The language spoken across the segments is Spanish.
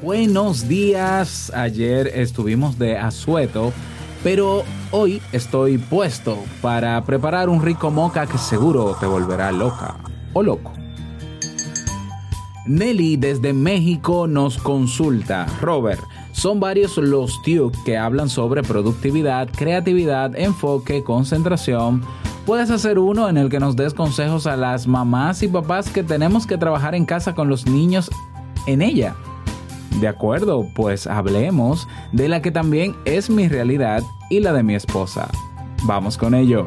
Buenos días. Ayer estuvimos de asueto, pero hoy estoy puesto para preparar un rico moca que seguro te volverá loca o loco. Nelly desde México nos consulta. Robert, son varios los TUC que hablan sobre productividad, creatividad, enfoque, concentración. Puedes hacer uno en el que nos des consejos a las mamás y papás que tenemos que trabajar en casa con los niños en ella. De acuerdo, pues hablemos de la que también es mi realidad y la de mi esposa. Vamos con ello.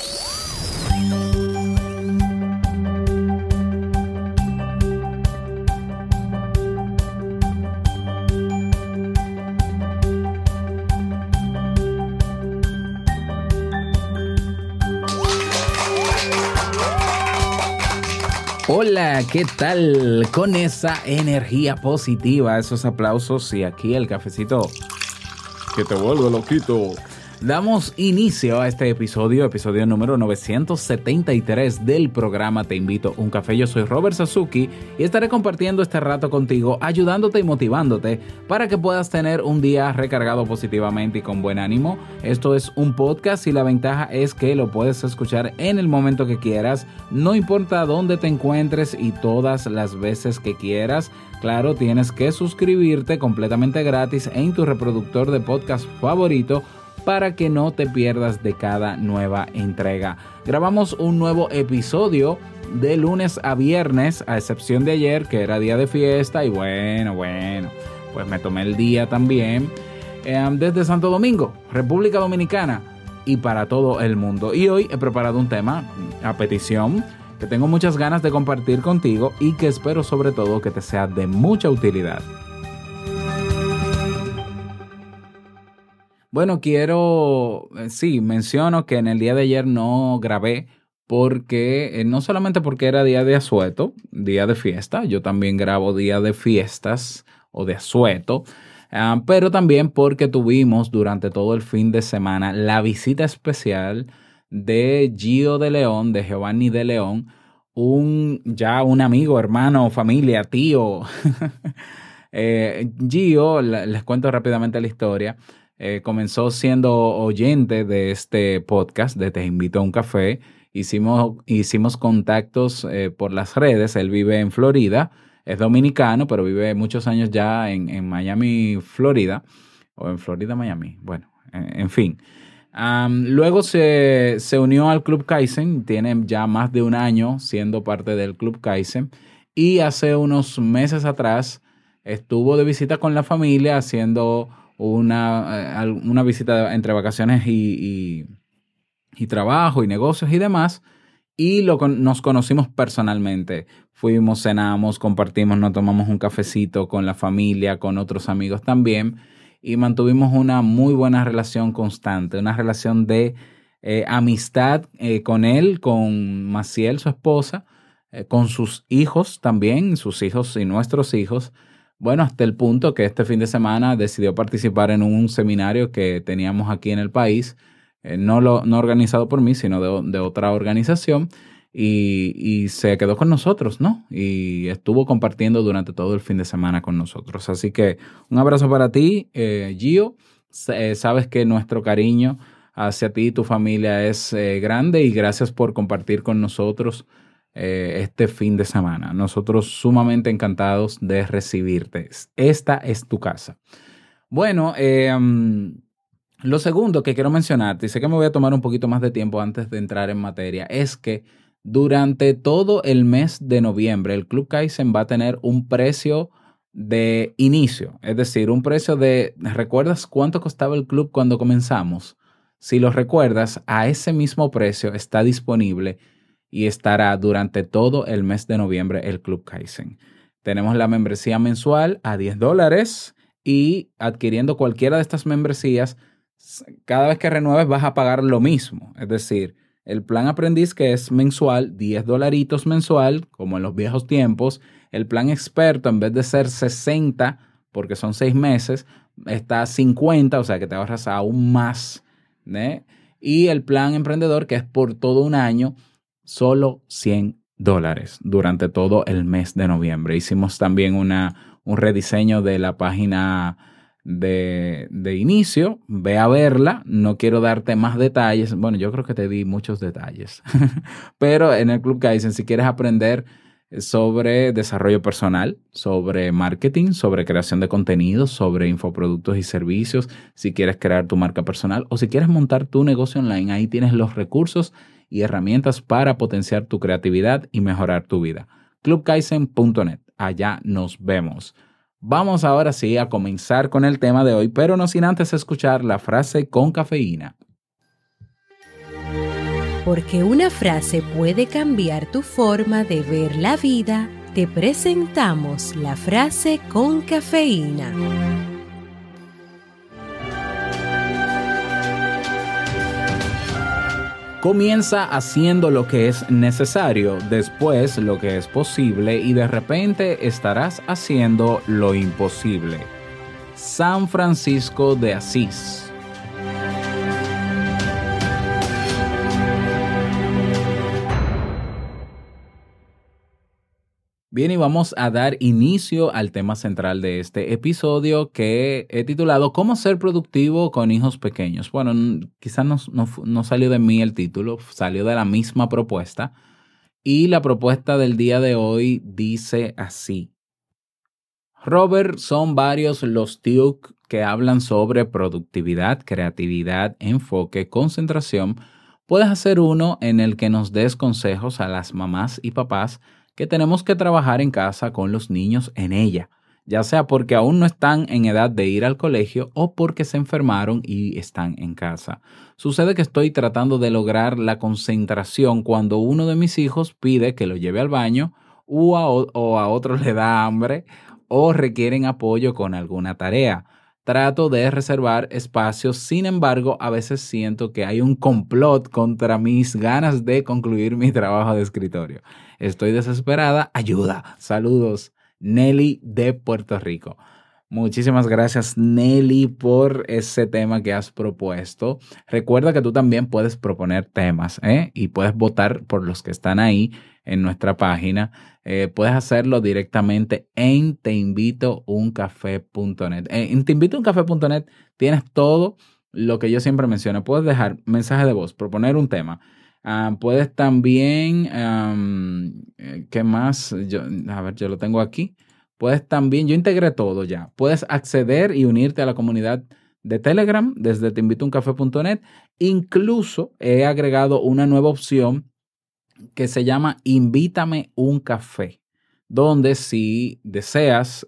Hola, ¿qué tal? Con esa energía positiva, esos aplausos y aquí el cafecito que te vuelve loquito. Damos inicio a este episodio, episodio número 973 del programa Te invito a un café. Yo soy Robert Sasuki y estaré compartiendo este rato contigo, ayudándote y motivándote para que puedas tener un día recargado positivamente y con buen ánimo. Esto es un podcast y la ventaja es que lo puedes escuchar en el momento que quieras, no importa dónde te encuentres y todas las veces que quieras. Claro, tienes que suscribirte completamente gratis en tu reproductor de podcast favorito para que no te pierdas de cada nueva entrega. Grabamos un nuevo episodio de lunes a viernes, a excepción de ayer, que era día de fiesta, y bueno, bueno, pues me tomé el día también eh, desde Santo Domingo, República Dominicana, y para todo el mundo. Y hoy he preparado un tema a petición que tengo muchas ganas de compartir contigo y que espero sobre todo que te sea de mucha utilidad. Bueno, quiero, eh, sí, menciono que en el día de ayer no grabé porque, eh, no solamente porque era día de asueto, día de fiesta, yo también grabo día de fiestas o de asueto, ah, pero también porque tuvimos durante todo el fin de semana la visita especial de Gio de León, de Giovanni de León, un ya un amigo, hermano, familia, tío. eh, Gio, les cuento rápidamente la historia. Eh, comenzó siendo oyente de este podcast de Te invito a un café. Hicimos, hicimos contactos eh, por las redes. Él vive en Florida, es dominicano, pero vive muchos años ya en, en Miami, Florida, o en Florida, Miami. Bueno, en, fin. Luego se, se unió al Club Kaizen, tiene ya más de un año siendo parte del Club Kaizen y hace unos meses atrás estuvo de visita con la familia haciendo una, eh, una visita entre vacaciones y, y- trabajo y negocios y demás. Y lo, nos conocimos personalmente. Fuimos, cenamos, compartimos, nos tomamos un cafecito con la familia, con otros amigos también. Y mantuvimos una muy buena relación constante, una relación de eh, amistad eh, con él, con Maciel, su esposa, con sus hijos también, sus hijos y nuestros hijos. Bueno, hasta el punto que este fin de semana decidió participar en un seminario que teníamos aquí en el país, eh, no, lo, no organizado por mí, sino de, otra organización, y, se quedó con nosotros, ¿no? Y estuvo compartiendo durante todo el fin de semana con nosotros. Así que un abrazo para ti, eh, Gio. Eh, sabes que nuestro cariño hacia ti y tu familia es eh, grande y gracias por compartir con nosotros eh, este fin de semana. Nosotros sumamente encantados de recibirte. Esta es tu casa. Bueno, mm, lo segundo que quiero mencionarte, y sé que me voy a tomar un poquito más de tiempo antes de entrar en materia, es que durante todo el mes de noviembre el Club Kaizen va a tener un precio de inicio, es decir, un precio de, ¿recuerdas cuánto costaba el club cuando comenzamos? Si lo recuerdas, a ese mismo precio está disponible y estará durante todo el mes de noviembre el Club Kaizen. Tenemos la membresía mensual a 10 dólares y adquiriendo cualquiera de estas membresías, cada vez que renueves vas a pagar lo mismo. Es decir, el plan aprendiz que es mensual, 10 dolaritos mensual, como en los viejos tiempos. El plan experto, en vez de ser 60, porque son 6 meses, está a 50, o sea que te ahorras aún más. ¿eh? Y el plan emprendedor, que es por todo un año, solo 100 dólares durante todo el mes de noviembre. Hicimos también una, un rediseño de la página de, de, inicio, ve a verla, no quiero darte más detalles, bueno, yo creo que te di muchos detalles, pero en el Club Kaizen, si quieres aprender sobre desarrollo personal, sobre marketing, sobre creación de contenidos, sobre infoproductos y servicios, si quieres crear tu marca personal o si quieres montar tu negocio online, ahí tienes los recursos y herramientas para potenciar tu creatividad y mejorar tu vida. clubkaizen.net, allá nos vemos. Vamos ahora sí a comenzar con el tema de hoy, pero no sin antes escuchar la frase con cafeína. Porque una frase puede cambiar tu forma de ver la vida, te presentamos la frase con cafeína. Comienza haciendo lo que es necesario, después lo que es posible y de repente estarás haciendo lo imposible. San Francisco de Asís. Bien, y vamos a dar inicio al tema central de este episodio que he titulado ¿Cómo ser productivo con hijos pequeños? Bueno, quizás no, salió de mí el título, salió de la misma propuesta. Y la propuesta del día de hoy dice así. Robert, son varios los TIUC que hablan sobre productividad, creatividad, enfoque, concentración. Puedes hacer uno en el que nos des consejos a las mamás y papás que tenemos que trabajar en casa con los niños en ella, ya sea porque aún no están en edad de ir al colegio o porque se enfermaron y están en casa. Sucede que estoy tratando de lograr la concentración cuando uno de mis hijos pide que lo lleve al baño o a, otro le da hambre o requieren apoyo con alguna tarea. Trato de reservar espacios, sin embargo, a veces siento que hay un complot contra mis ganas de concluir mi trabajo de escritorio. Estoy desesperada. Ayuda. Saludos. Nelly de Puerto Rico. Muchísimas gracias Nelly por ese tema que has propuesto. Recuerda que tú también puedes proponer temas ¿eh? y puedes votar por los que están ahí en nuestra página. Eh, puedes hacerlo directamente en teinvitouncafé.net. En teinvitouncafé.net tienes todo lo que yo siempre menciono. Puedes dejar mensaje de voz, proponer un tema Uh, puedes también, um, ¿qué más? Yo, a ver, yo lo tengo aquí. Puedes también, yo integré todo ya. Puedes acceder y unirte a la comunidad de Telegram desde teinvitouncafé.net. Incluso he agregado una nueva opción que se llama Invítame un café, donde si deseas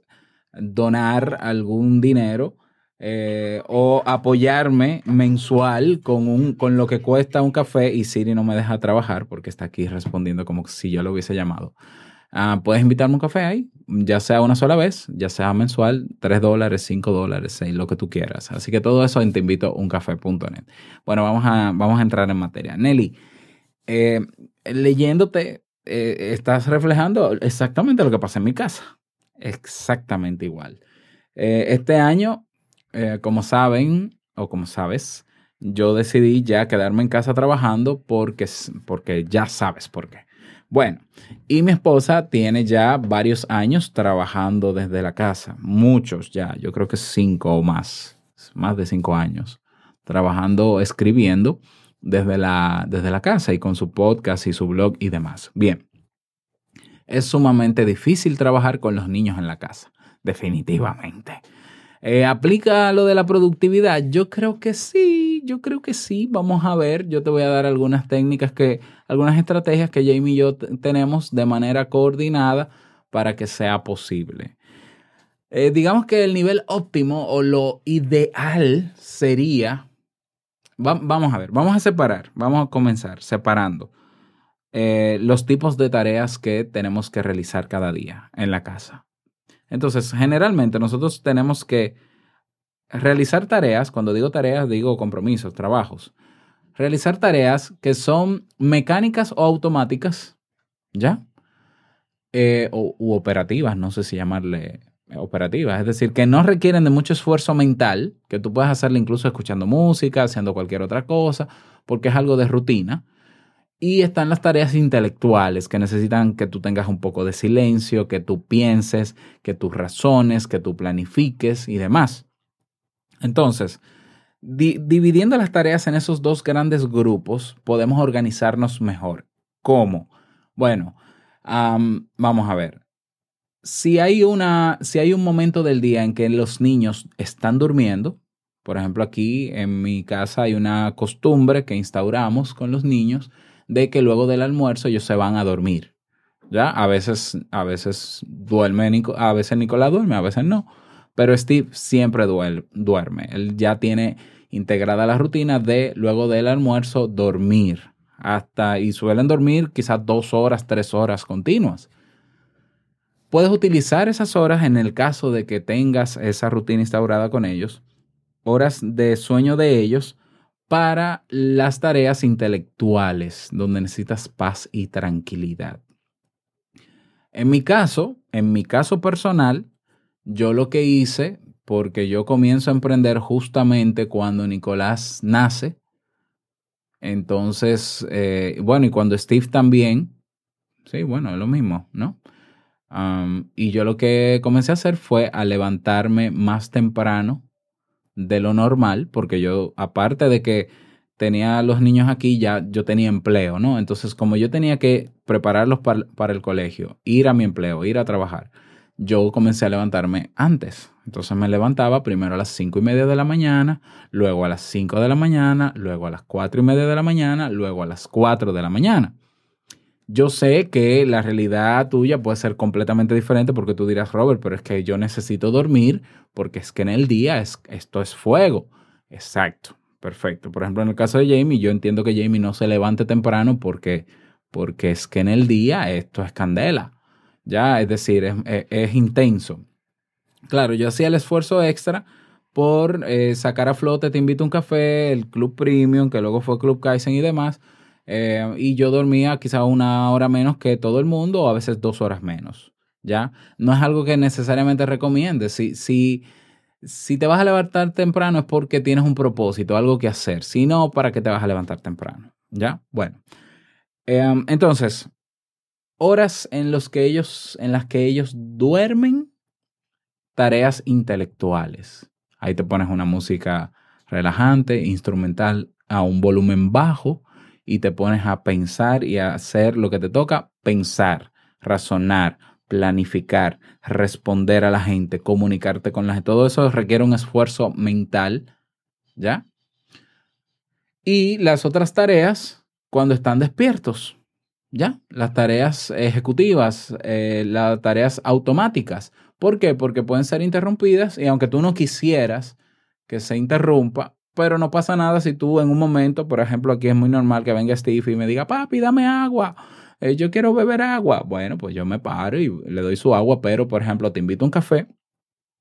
donar algún dinero, eh, o apoyarme mensual con, un, con lo que cuesta un café y Siri no me deja trabajar porque está aquí respondiendo como si yo lo hubiese llamado. Uh, puedes invitarme un café ahí, ya sea una sola vez, ya sea mensual, 3 dólares, 5 dólares, 6, lo que tú quieras. Así que todo eso en teinvitouncafé.net. Bueno, vamos a, vamos a entrar en materia. Nelly, eh, leyéndote, eh, estás reflejando exactamente lo que pasa en mi casa. Exactamente igual. Eh, este año como saben o como sabes, yo decidí ya quedarme en casa trabajando porque, porque ya sabes por qué. Bueno, y mi esposa tiene ya varios años trabajando desde la casa, muchos ya, yo creo que cinco o más, más de cinco años, trabajando, escribiendo desde la, desde la casa y con su podcast y su blog y demás. Bien, es sumamente difícil trabajar con los niños en la casa, definitivamente. Eh, ¿Aplica lo de la productividad? Yo creo que sí, yo creo que sí. Vamos a ver, yo te voy a dar algunas técnicas que, algunas estrategias que Jamie y yo tenemos de manera coordinada para que sea posible. Eh, digamos que el nivel óptimo o lo ideal sería, va- vamos a ver, vamos a separar, vamos a comenzar separando eh, los tipos de tareas que tenemos que realizar cada día en la casa. Entonces, generalmente nosotros tenemos que realizar tareas, cuando digo tareas, digo compromisos, trabajos, realizar tareas que son mecánicas o automáticas, ¿ya? Eh, o, u operativas, no sé si llamarle operativas, es decir, que no requieren de mucho esfuerzo mental, que tú puedes hacerlo incluso escuchando música, haciendo cualquier otra cosa, porque es algo de rutina. Y están las tareas intelectuales que necesitan que tú tengas un poco de silencio, que tú pienses, que tú razones, que tú planifiques y demás. Entonces, di- dividiendo las tareas en esos dos grandes grupos, podemos organizarnos mejor. ¿Cómo? Bueno, am, vamos a ver. Si hay, una, si hay un momento del día en que los niños están durmiendo, por ejemplo, aquí en mi casa hay una costumbre que instauramos con los niños de que luego del almuerzo ellos se van a dormir. ¿Ya? A veces, a veces duerme, Nico- a veces Nicolás duerme, a veces no. Pero Steve siempre duerme. Él ya tiene integrada la rutina de luego del almuerzo dormir. Hasta, y suelen dormir quizás dos horas, tres horas continuas. Puedes utilizar esas horas en el caso de que tengas esa rutina instaurada con ellos, horas de sueño de ellos para las tareas intelectuales, donde necesitas paz y tranquilidad. En mi caso, en mi caso personal, yo lo que hice, porque yo comienzo a emprender justamente cuando Nicolás nace, entonces, eh, bueno, y cuando Steve también, sí, bueno, es lo mismo, ¿no? Y yo lo que comencé a hacer fue a levantarme más temprano de lo normal, porque yo, aparte de que tenía los niños aquí, ya yo tenía empleo, ¿no? Entonces, como yo tenía que prepararlos para, para el colegio, ir a mi empleo, ir a trabajar, yo comencé a levantarme antes. Entonces me levantaba primero a las cinco y media de la mañana, luego a las 5 de la mañana, luego a las cuatro y media de la mañana, luego a las 4 de la mañana. Yo sé que la realidad tuya puede ser completamente diferente porque tú dirás, Robert, pero es que yo necesito dormir porque es que en el día es, esto es fuego. Exacto, perfecto. Por ejemplo, en el caso de Jamie, yo entiendo que Jamie no se levante temprano porque, porque es que en el día esto es candela. Ya, es decir, es, intenso. Claro, yo hacía el esfuerzo extra por eh, sacar a flote Te invito a un café, el Club Premium, que luego fue Club Kaizen y demás. Eh, y yo dormía quizá una hora menos que todo el mundo o a veces dos horas menos. ¿Ya? No es algo que necesariamente recomiende. Si, si, si te vas a levantar temprano es porque tienes un propósito, algo que hacer. Si no, ¿para qué te vas a levantar temprano? ¿Ya? Bueno. Em, entonces, horas en, los que ellos, en las que ellos duermen, tareas intelectuales. Ahí te pones una música relajante, instrumental a un volumen bajo y te pones a pensar y a hacer lo que te toca, pensar, razonar, planificar, responder a la gente, comunicarte con la gente. Todo eso requiere un esfuerzo mental, ¿ya? Y las otras tareas cuando están despiertos, ¿ya? Las tareas ejecutivas, eh, las tareas automáticas. ¿Por qué? Porque pueden ser interrumpidas y aunque tú no quisieras que se interrumpa, pero no pasa nada si tú en un momento, por ejemplo, aquí es muy normal que venga Steve y me diga, papi, dame agua, eh, yo quiero beber agua. Bueno, pues yo me paro y le doy su agua, pero por ejemplo, te invito a un café,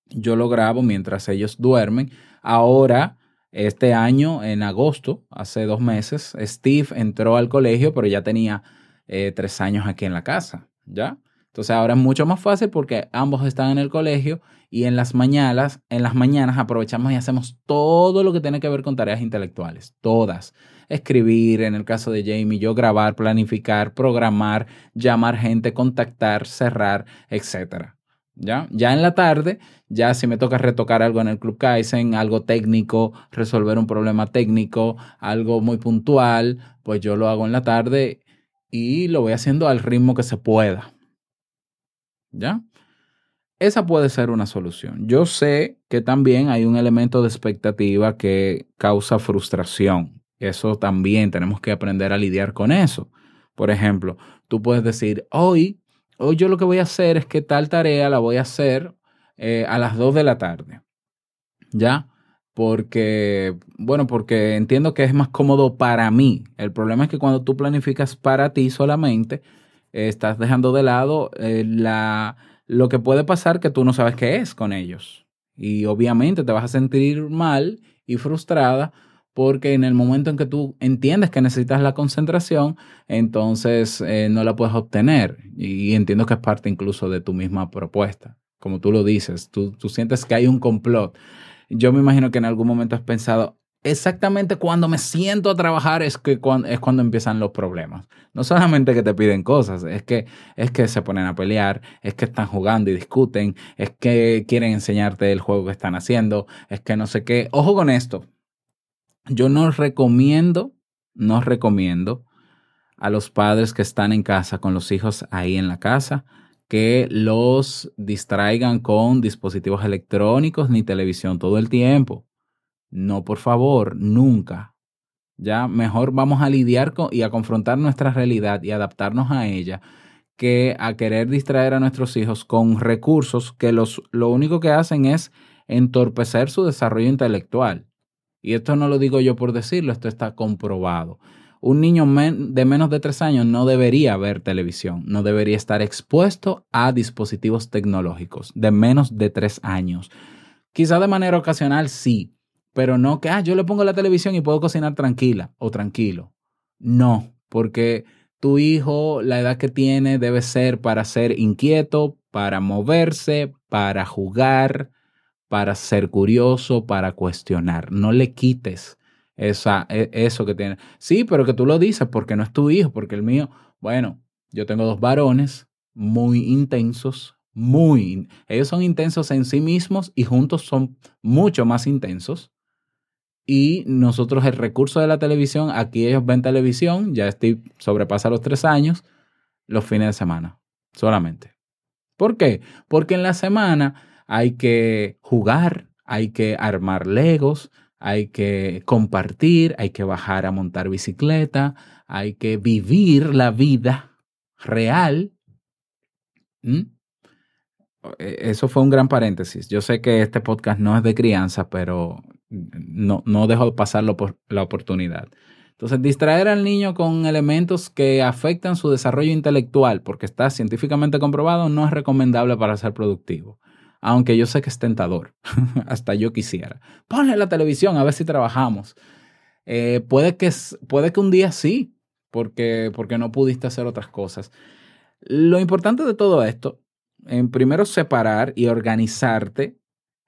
yo lo grabo mientras ellos duermen. Ahora, este año, en agosto, hace dos meses, Steve entró al colegio, pero ya tenía eh, tres años aquí en la casa, ¿ya? Entonces ahora es mucho más fácil porque ambos están en el colegio y en las mañanas, en las mañanas aprovechamos y hacemos todo lo que tiene que ver con tareas intelectuales, todas. Escribir, en el caso de Jamie, yo grabar, planificar, programar, llamar gente, contactar, cerrar, etcétera. ¿Ya? ya en la tarde, ya si me toca retocar algo en el Club Kaizen, algo técnico, resolver un problema técnico, algo muy puntual, pues yo lo hago en la tarde y lo voy haciendo al ritmo que se pueda. ¿Ya? Esa puede ser una solución. Yo sé que también hay un elemento de expectativa que causa frustración. Eso también tenemos que aprender a lidiar con eso. Por ejemplo, tú puedes decir, hoy, hoy yo lo que voy a hacer es que tal tarea la voy a hacer eh, a las 2 de la tarde. ¿Ya? Porque, bueno, porque entiendo que es más cómodo para mí. El problema es que cuando tú planificas para ti solamente, estás dejando de lado eh, la, lo que puede pasar que tú no sabes qué es con ellos. Y obviamente te vas a sentir mal y frustrada porque en el momento en que tú entiendes que necesitas la concentración, entonces eh, no la puedes obtener. Y entiendo que es parte incluso de tu misma propuesta. Como tú lo dices, tú, tú sientes que hay un complot. Yo me imagino que en algún momento has pensado, exactamente cuando me siento a trabajar es, que cuan- es cuando empiezan los problemas. No solamente que te piden cosas, es que, es que se ponen a pelear, es que están jugando y discuten, es que quieren enseñarte el juego que están haciendo, es que no sé qué. Ojo con esto. Yo no recomiendo, no recomiendo a los padres que están en casa con los hijos ahí en la casa que los distraigan con dispositivos electrónicos ni televisión todo el tiempo. No, por favor, nunca. Ya mejor vamos a lidiar y a confrontar nuestra realidad y adaptarnos a ella que a querer distraer a nuestros hijos con recursos que los, lo único que hacen es entorpecer su desarrollo intelectual. Y esto no lo digo yo por decirlo, esto está comprobado. Un niño de menos de tres años no debería ver televisión, no debería estar expuesto a dispositivos tecnológicos de menos de tres años. Quizá de manera ocasional sí, pero no que, ah, yo le pongo la televisión y puedo cocinar tranquila o tranquilo. No, porque tu hijo, la edad que tiene debe ser para ser inquieto, para moverse, para jugar, para ser curioso, para cuestionar. No le quites esa, e- eso que tiene. Sí, pero que tú lo dices porque no es tu hijo, porque el mío, bueno, yo tengo dos varones muy intensos, muy, ellos son intensos en sí mismos y juntos son mucho más intensos. Y nosotros el recurso de la televisión, aquí ellos ven televisión, ya Steve sobrepasa los tres años, los fines de semana, solamente. ¿Por qué? Porque en la semana hay que jugar, hay que armar legos, hay que compartir, hay que bajar a montar bicicleta, hay que vivir la vida real. ¿Mm? Eh, Eso fue un gran paréntesis. Yo sé que este podcast no es de crianza, pero no, no dejo pasar la opor- la oportunidad. Entonces, distraer al niño con elementos que afectan su desarrollo intelectual, porque está científicamente comprobado, no es recomendable para ser productivo. Aunque yo sé que es tentador. Hasta yo quisiera. Ponle la televisión a ver si trabajamos. Eh, puede, que, puede que un día sí, porque, porque no pudiste hacer otras cosas. Lo importante de todo esto, en primero separar y organizarte.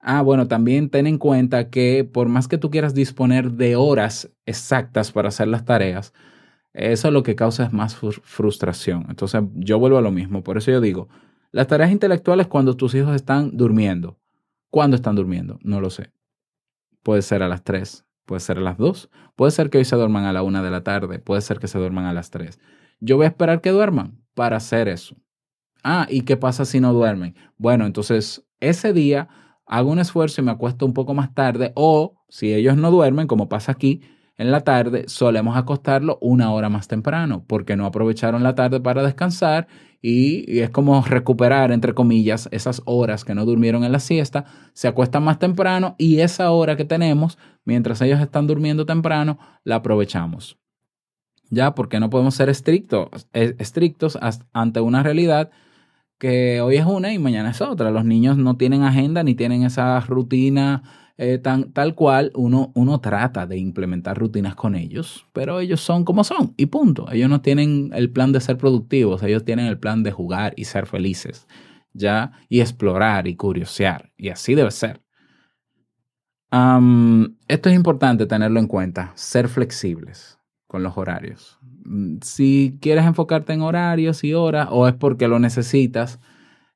Ah, bueno, también ten en cuenta que por más que tú quieras disponer de horas exactas para hacer las tareas, eso lo que causa es más fr- frustración. Entonces, yo vuelvo a lo mismo. Por eso yo digo, las tareas intelectuales cuando tus hijos están durmiendo. ¿Cuándo están durmiendo? No lo sé. Puede ser a las 3, puede ser a las 2, puede ser que hoy se duerman a la 1 de la tarde, puede ser que se duerman a las 3. Yo voy a esperar que duerman para hacer eso. Ah, ¿y qué pasa si no duermen? Bueno, entonces ese día hago un esfuerzo y me acuesto un poco más tarde o si ellos no duermen, como pasa aquí, en la tarde solemos acostarlo una hora más temprano porque no aprovecharon la tarde para descansar y, es como recuperar, entre comillas, esas horas que no durmieron en la siesta, se acuestan más temprano y esa hora que tenemos, mientras ellos están durmiendo temprano, la aprovechamos. Ya, porque no podemos ser estrictos, estrictos ante una realidad que hoy es una y mañana es otra. Los niños no tienen agenda ni tienen esa rutina eh, tan, tal cual. Uno, uno trata de implementar rutinas con ellos, pero ellos son como son y punto. Ellos no tienen el plan de ser productivos, ellos tienen el plan de jugar y ser felices, ¿ya? Y explorar y curiosear. Y así debe ser. Esto es importante tenerlo en cuenta, ser flexibles con los horarios. Mm, Si quieres enfocarte en horarios y horas o es porque lo necesitas,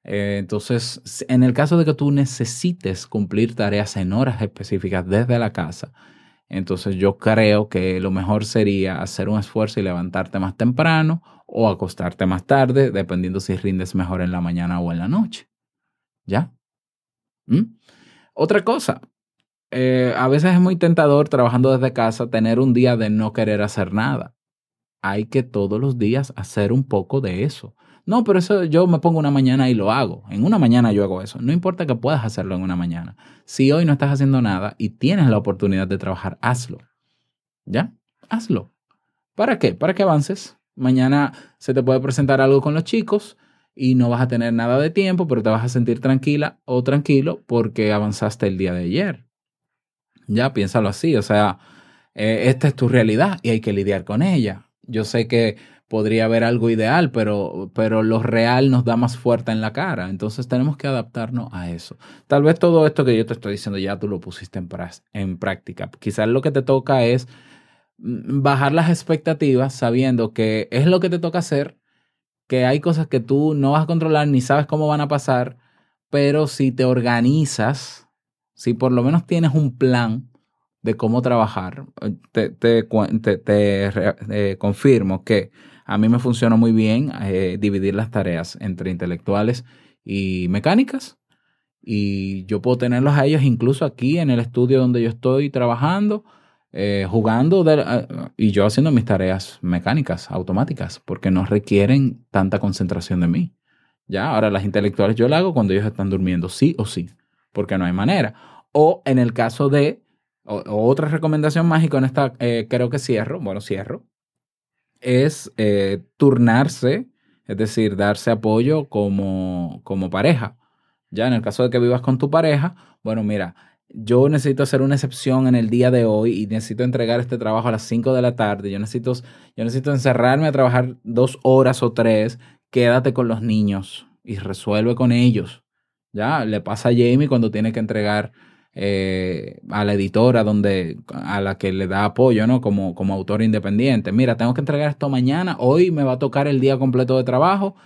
eh, entonces en el caso de que tú necesites cumplir tareas en horas específicas desde la casa, entonces yo creo que lo mejor sería hacer un esfuerzo y levantarte más temprano o acostarte más tarde, dependiendo si rindes mejor en la mañana o en la noche. ¿Ya? ¿Mm? Otra cosa, eh, a veces es muy tentador trabajando desde casa tener un día de no querer hacer nada. Hay que todos los días hacer un poco de eso. No, pero eso yo me pongo una mañana y lo hago. En una mañana yo hago eso. No importa que puedas hacerlo en una mañana. Si hoy no estás haciendo nada y tienes la oportunidad de trabajar, hazlo. ¿Ya? Hazlo. ¿Para qué? Para que avances. Mañana se te puede presentar algo con los chicos y no vas a tener nada de tiempo, pero te vas a sentir tranquila o tranquilo porque avanzaste el día de ayer. Ya, piénsalo así. O sea, eh, esta es tu realidad y hay que lidiar con ella. Yo sé que podría haber algo ideal, pero, pero lo real nos da más fuerte en la cara. Entonces tenemos que adaptarnos a eso. Tal vez todo esto que yo te estoy diciendo ya tú lo pusiste en, en práctica. Quizás lo que te toca es mm, bajar las expectativas sabiendo que es lo que te toca hacer, que hay cosas que tú no vas a controlar ni sabes cómo van a pasar, pero si te organizas, si por lo menos tienes un plan de cómo trabajar, eh, te, te te- te eh, confirmo que a mí me funciona muy bien eh, dividir las tareas entre intelectuales y mecánicas. Y yo puedo tenerlos a ellos incluso aquí en el estudio donde yo estoy trabajando, jugando y yo haciendo mis tareas mecánicas, automáticas, porque no requieren tanta concentración de mí. Ya, ahora las intelectuales yo las hago cuando ellos están durmiendo, sí o sí, porque no hay manera. O en el caso de, otra recomendación más, y con esta eh, creo que cierro, bueno, cierro, es eh, turnarse, es decir, darse apoyo como, como pareja. Ya en el caso de que vivas con tu pareja, bueno, mira, yo necesito hacer una excepción en el día de hoy y necesito entregar este trabajo a las 5 de la tarde. Yo necesito, yo necesito encerrarme a trabajar dos horas o tres. Quédate con los niños y resuelve con ellos. Ya le pasa a Jamie cuando tiene que entregar eh, a la editora donde, a la que le da apoyo, ¿no? Como, como autor independiente. Mira, tengo que entregar esto mañana. Hoy me va a tocar el día completo de trabajo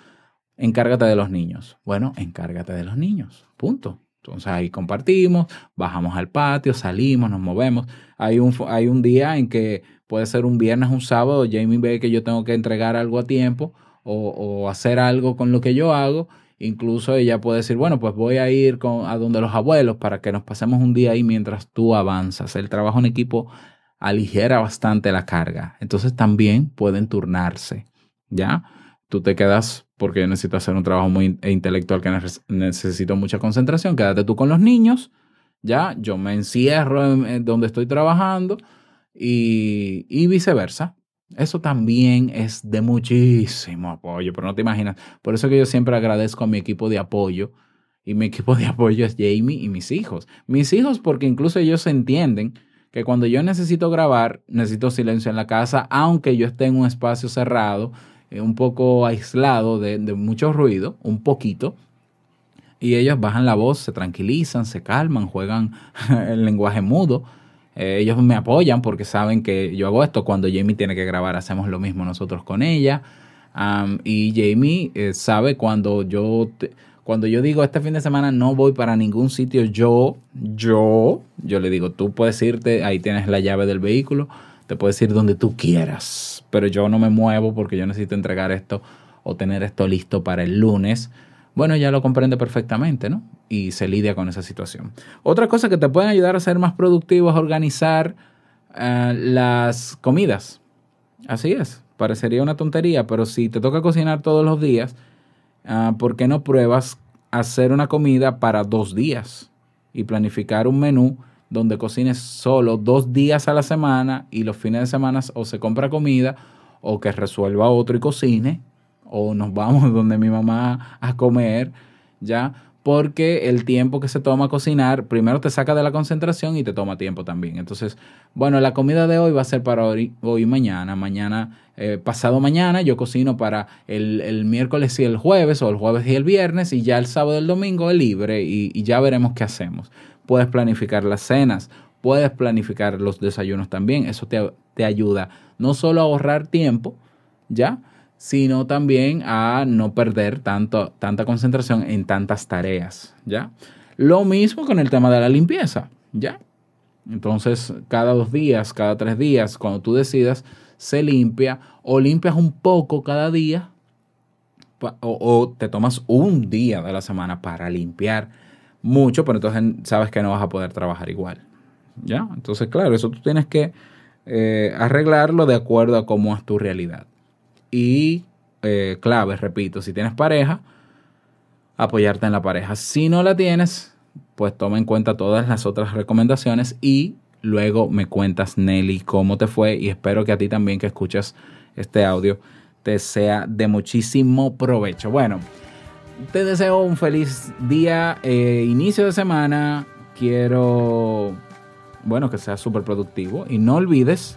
encárgate de los niños. Bueno, encárgate de los niños. Punto. Entonces ahí compartimos, bajamos al patio, salimos, nos movemos. Hay un, hay un día en que puede ser un viernes, un sábado, Jamie ve que yo tengo que entregar algo a tiempo o hacer algo con lo que yo hago. Incluso ella puede decir, bueno, pues voy a ir con, a donde los abuelos para que nos pasemos un día ahí mientras tú avanzas. El trabajo en equipo aligera bastante la carga. Entonces también pueden turnarse, ¿ya? Tú te quedas porque yo necesito hacer un trabajo muy in- intelectual que neces- necesito mucha concentración. Quédate tú con los niños, ya, yo me encierro en, donde estoy trabajando y viceversa. Eso también es de muchísimo apoyo, pero no te imaginas. Por eso que yo siempre agradezco a mi equipo de apoyo. Y mi equipo de apoyo es Jamie y mis hijos. Mis hijos porque incluso ellos entienden que cuando yo necesito grabar, necesito silencio en la casa, aunque yo esté en un espacio cerrado, eh, un poco aislado de, de mucho ruido, un poquito. Y ellos bajan la voz, se tranquilizan, se calman, juegan el lenguaje mudo. Eh, ellos me apoyan porque saben que yo hago esto. Cuando Jamie tiene que grabar, hacemos lo mismo nosotros con ella. Y Jamie eh, sabe cuando yo, te- cuando yo digo este fin de semana no voy para ningún sitio, yo, yo, yo le digo, tú puedes irte, ahí tienes la llave del vehículo, te puedes ir donde tú quieras, pero yo no me muevo porque yo necesito entregar esto o tener esto listo para el lunes. Bueno, ya lo comprende perfectamente, ¿no? Y se lidia con esa situación. Otra cosa que te pueden ayudar a ser más productivo es organizar eh, las comidas. Así es, parecería una tontería, pero si te toca cocinar todos los días, ah, ¿por qué no pruebas hacer una comida para dos días y planificar un menú donde cocines solo dos días a la semana y los fines de semana o se compra comida o que resuelva otro y cocine o nos vamos donde mi mamá a comer, ¿ya? Porque el tiempo que se toma cocinar, primero te saca de la concentración y te toma tiempo también. Entonces, bueno, la comida de hoy va a ser para hoy, hoy mañana. Mañana, eh, pasado mañana, yo cocino para el, el miércoles y el jueves, o el jueves y el viernes, y ya el sábado y el domingo es libre, y, y ya veremos qué hacemos. Puedes planificar las cenas, puedes planificar los desayunos también. Eso te, te ayuda no solo a ahorrar tiempo, ¿ya? Sino también a no perder tanto, tanta concentración en tantas tareas, ¿ya? Lo mismo con el tema de la limpieza, ¿ya? Entonces, cada dos días, cada tres días, cuando tú decidas, se limpia o limpias un poco cada día o te tomas un día de la semana para limpiar mucho, pero entonces sabes que no vas a poder trabajar igual, ¿ya? Entonces, claro, eso tú tienes que eh, arreglarlo de acuerdo a cómo es tu realidad. Y eh, clave, repito, si tienes pareja, apoyarte en la pareja. Si no la tienes, pues toma en cuenta todas las otras recomendaciones y luego me cuentas, Nelly, cómo te fue y espero que a ti también que escuchas este audio te sea de muchísimo provecho. Bueno, te deseo un feliz día, eh, inicio de semana. Quiero, bueno, que sea súper productivo y no olvides